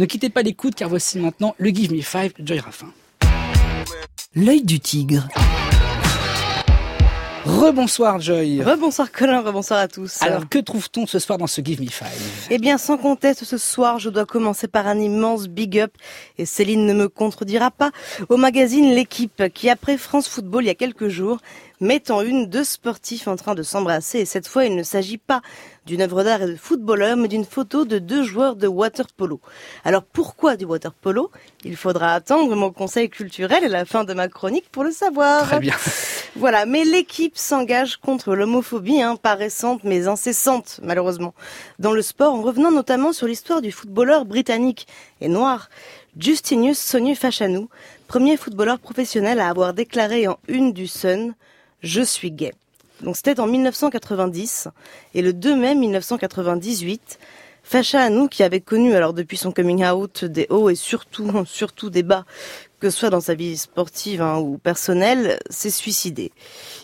Ne quittez pas l'écoute car voici maintenant le Give Me Five, Joy Raffin. L'œil du tigre. Rebonsoir Joy. Rebonsoir Colin, rebonsoir à tous. Alors que trouve-t-on ce soir dans ce Give Me Five? Eh bien sans conteste ce soir je dois commencer par un immense big up et Céline ne me contredira pas au magazine L'équipe qui après France Football il y a quelques jours met en une deux sportifs en train de s'embrasser et cette fois il ne s'agit pas d'une œuvre d'art et de footballeur mais d'une photo de deux joueurs de water polo. Alors pourquoi du water polo? Il faudra attendre mon conseil culturel et la fin de ma chronique pour le savoir. Très bien. Voilà, mais l'équipe s'engage contre l'homophobie, hein, pas récente mais incessante malheureusement, dans le sport en revenant notamment sur l'histoire du footballeur britannique et noir Justinius Sonu Fachanou, premier footballeur professionnel à avoir déclaré en une du Sun je suis gay. Donc c'était en 1990 et le 2 mai 1998, Facha Anou, qui avait connu alors depuis son coming out des hauts et surtout surtout des bas, que ce soit dans sa vie sportive hein, ou personnelle, s'est suicidé.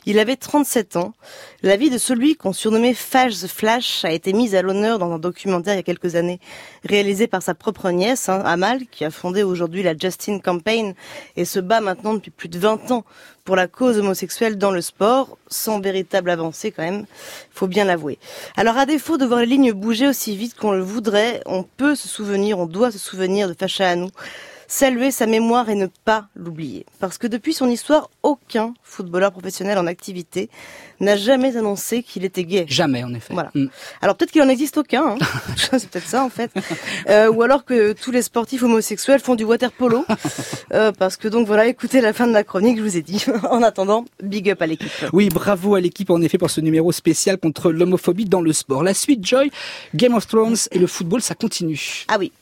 Il avait 37 ans. La vie de celui qu'on surnommait the Flash a été mise à l'honneur dans un documentaire il y a quelques années, réalisé par sa propre nièce, hein, Amal, qui a fondé aujourd'hui la Justin Campaign et se bat maintenant depuis plus de 20 ans pour la cause homosexuelle dans le sport, sans véritable avancée quand même, faut bien l'avouer. Alors à défaut de voir les lignes bouger aussi vite qu'on le voudrait, on peut se souvenir, on doit se souvenir de Facha Anou, saluer sa mémoire et ne pas l'oublier. Parce que depuis son histoire, aucun footballeur professionnel en activité n'a jamais annoncé qu'il était gay. Jamais, en effet. Voilà. Mm. Alors peut-être qu'il en existe aucun, hein. c'est peut-être ça en fait. Euh, ou alors que tous les sportifs homosexuels font du water polo. Euh, parce que donc voilà, écoutez la fin de la chronique, je vous ai dit. en attendant, big up à l'équipe. Oui, bravo à l'équipe en effet pour ce numéro spécial contre l'homophobie dans le sport. La suite, Joy, Game of Thrones et le football, ça continue. Ah oui.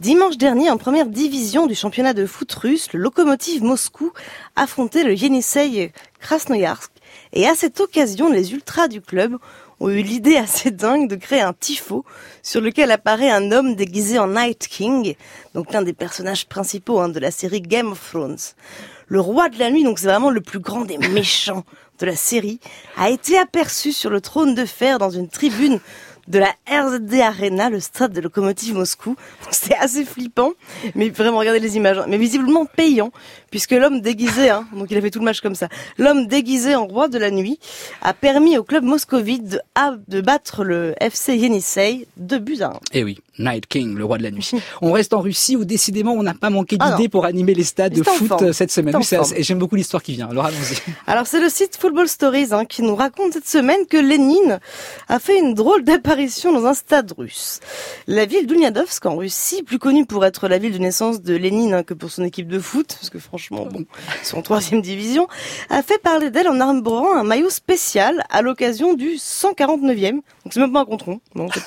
Dimanche dernier, en première division du championnat de foot russe, le locomotive Moscou affrontait le Yenisei Krasnoyarsk. Et à cette occasion, les ultras du club ont eu l'idée assez dingue de créer un tifo sur lequel apparaît un homme déguisé en Night King, donc l'un des personnages principaux hein, de la série Game of Thrones. Le roi de la nuit, donc c'est vraiment le plus grand des méchants de la série, a été aperçu sur le trône de fer dans une tribune de la RZD Arena, le stade de Lokomotiv Moscou. C'était assez flippant, mais vraiment regardez les images, hein. mais visiblement payant, puisque l'homme déguisé, hein, donc il a fait tout le match comme ça, l'homme déguisé en roi de la nuit a permis au club moscovite de, battre le FC Yenisei de buts à un. Eh oui, Night King, le roi de la nuit. On reste en Russie où décidément on n'a pas manqué d'idées pour animer les stades de foot forme. euh, cette semaine. Et j'aime beaucoup l'histoire qui vient. Alors allons-y. Alors c'est le site Football Stories hein, qui nous raconte cette semaine que Lénine a fait une drôle d'apparition dans un stade russe. La ville d'Ulyadovsk en Russie, plus connue pour être la ville de naissance de Lénine hein, que pour son équipe de foot, parce que franchement, bon, en troisième division, a fait parler d'elle en arborant un maillot spécial à l'occasion du 149e, donc c'est même pas un contron, non pas,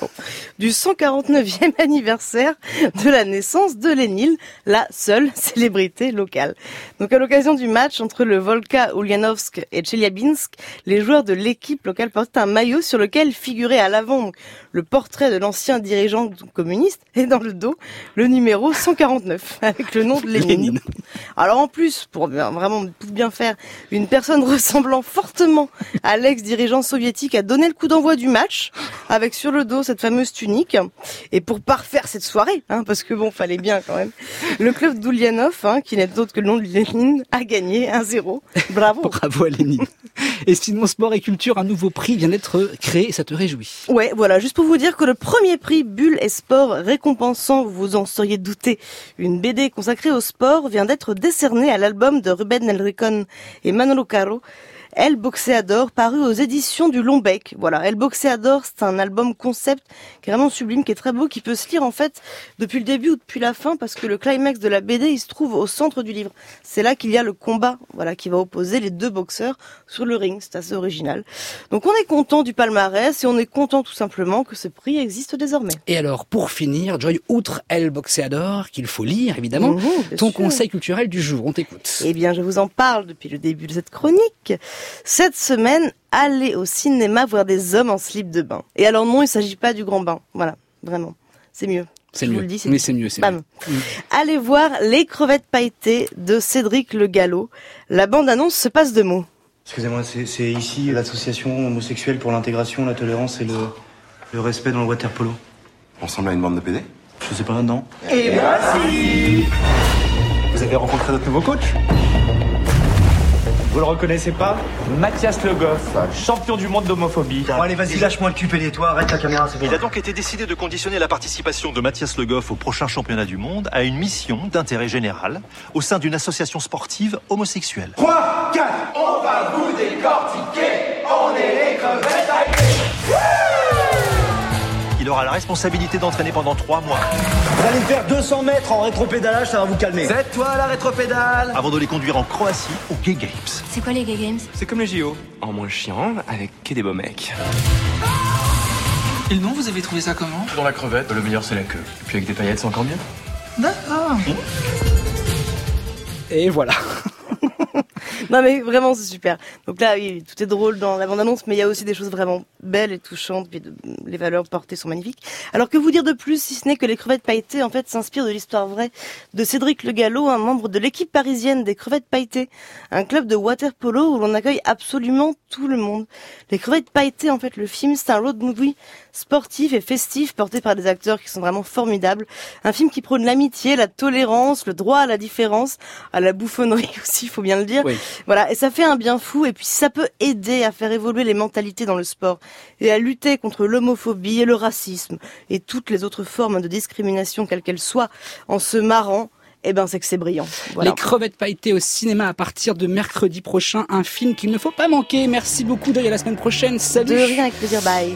du 149e anniversaire de la naissance de Lénine, la seule célébrité locale. Donc à l'occasion du match entre le Volka Ulyanovsk et Chelyabinsk, les joueurs de l'équipe locale portaient un maillot sur lequel figurait à l'avant le portrait de l'ancien dirigeant communiste et dans le dos le numéro 149 avec le nom de. Lénine. Alors en plus, pour vraiment tout bien faire, une personne ressemblant fortement à l'ex-dirigeant soviétique a donné le coup d'envoi du match avec sur le dos cette fameuse tunique. Et pour parfaire cette soirée, hein, parce que bon, fallait bien quand même, le club d'Ulyanov, hein, qui n'est autre que le nom de Lénine, a gagné 1-0. Bravo. Bravo à Lénine. Et sinon, sport et culture, un nouveau prix vient d'être créé et ça te réjouit. Ouais, voilà, juste pour vous dire que le premier prix Bulle et Sport récompensant, vous vous en seriez douté, une BD consacrée au sport vient d'être décernée à l'album de Ruben Enricon et Manolo Caro, El Boxeador, paru aux éditions du Long Bec. Voilà, El Boxeador, c'est un album concept qui est vraiment sublime, qui est très beau, qui peut se lire en fait depuis le début ou depuis la fin, parce que le climax de la BD, il se trouve au centre du livre. C'est là qu'il y a le combat, voilà, qui va opposer les deux boxeurs sur le ring. C'est assez original. Donc on est content du palmarès et on est content tout simplement que ce prix existe désormais. Et alors, pour finir, Joy, outre El Boxeador, qu'il faut lire évidemment, Mhm, ton sûr. conseil culturel du jour, on t'écoute. Eh bien, je vous en parle depuis le début de cette chronique. Cette semaine, allez au cinéma voir des hommes en slip de bain. Et alors non, il s'agit pas du grand bain. Voilà, vraiment. C'est mieux. C'est Je vous mieux. le dis, c'est Mais mieux. c'est mieux, c'est mieux. Mm. Allez voir Les crevettes pailletées de Cédric Le Gallo. La bande-annonce se passe de mots. Excusez-moi, c'est c'est ici l'association homosexuelle pour l'intégration, la tolérance et le, le respect dans le water polo. On ressemble à une bande de PD Je sais pas, non Et voici Vous avez rencontré notre nouveau coach Vous le reconnaissez pas Mathias Le Goff, champion du monde d'homophobie. Bon, allez, vas-y, lâche-moi le cul, et toi, arrête la caméra, c'est bon. Il a donc été décidé de conditionner la participation de Mathias Le Goff au prochain championnat du monde à une mission d'intérêt général au sein d'une association sportive homosexuelle. 3, 4, on va vous décortiquer, on est les crevettes Il aura la responsabilité d'entraîner pendant trois mois Vous allez faire 200 mètres en rétropédalage, ça va vous calmer. C'est toi la rétropédale avant de les conduire en Croatie aux Gay Games. C'est quoi les Gay Games? C'est comme les JO, en moins chiant, avec que des beaux mecs. Et le nom, vous avez trouvé ça comment? Dans la crevette, le meilleur c'est la queue. Et puis avec des paillettes, c'est encore mieux. D'accord. Et voilà. Non mais vraiment c'est super. Donc là oui, tout est drôle dans la bande-annonce, mais il y a aussi des choses vraiment belles et touchantes, puis de- les valeurs portées sont magnifiques. Alors que vous dire de plus si ce n'est que les crevettes pailletées en fait s'inspirent de l'histoire vraie de Cédric Le Gallo, un membre de l'équipe parisienne des crevettes pailletées, un club de water polo où l'on accueille absolument tout le monde. Les crevettes pailletées en fait le film c'est un road movie sportif et festif porté par des acteurs qui sont vraiment formidables. Un film qui prône l'amitié, la tolérance, le droit à la différence, à la bouffonnerie aussi, il faut bien le dire. Oui. Voilà, et ça fait un bien fou, et puis ça peut aider à faire évoluer les mentalités dans le sport, et à lutter contre l'homophobie et le racisme, et toutes les autres formes de discrimination, quelles qu'elles soient, en se marrant, eh ben c'est que c'est brillant. Voilà. Les crevettes pailletées au cinéma à partir de mercredi prochain, un film qu'il ne faut pas manquer. Merci beaucoup, Joy, à la semaine prochaine. Salut De rien avec plaisir, bye.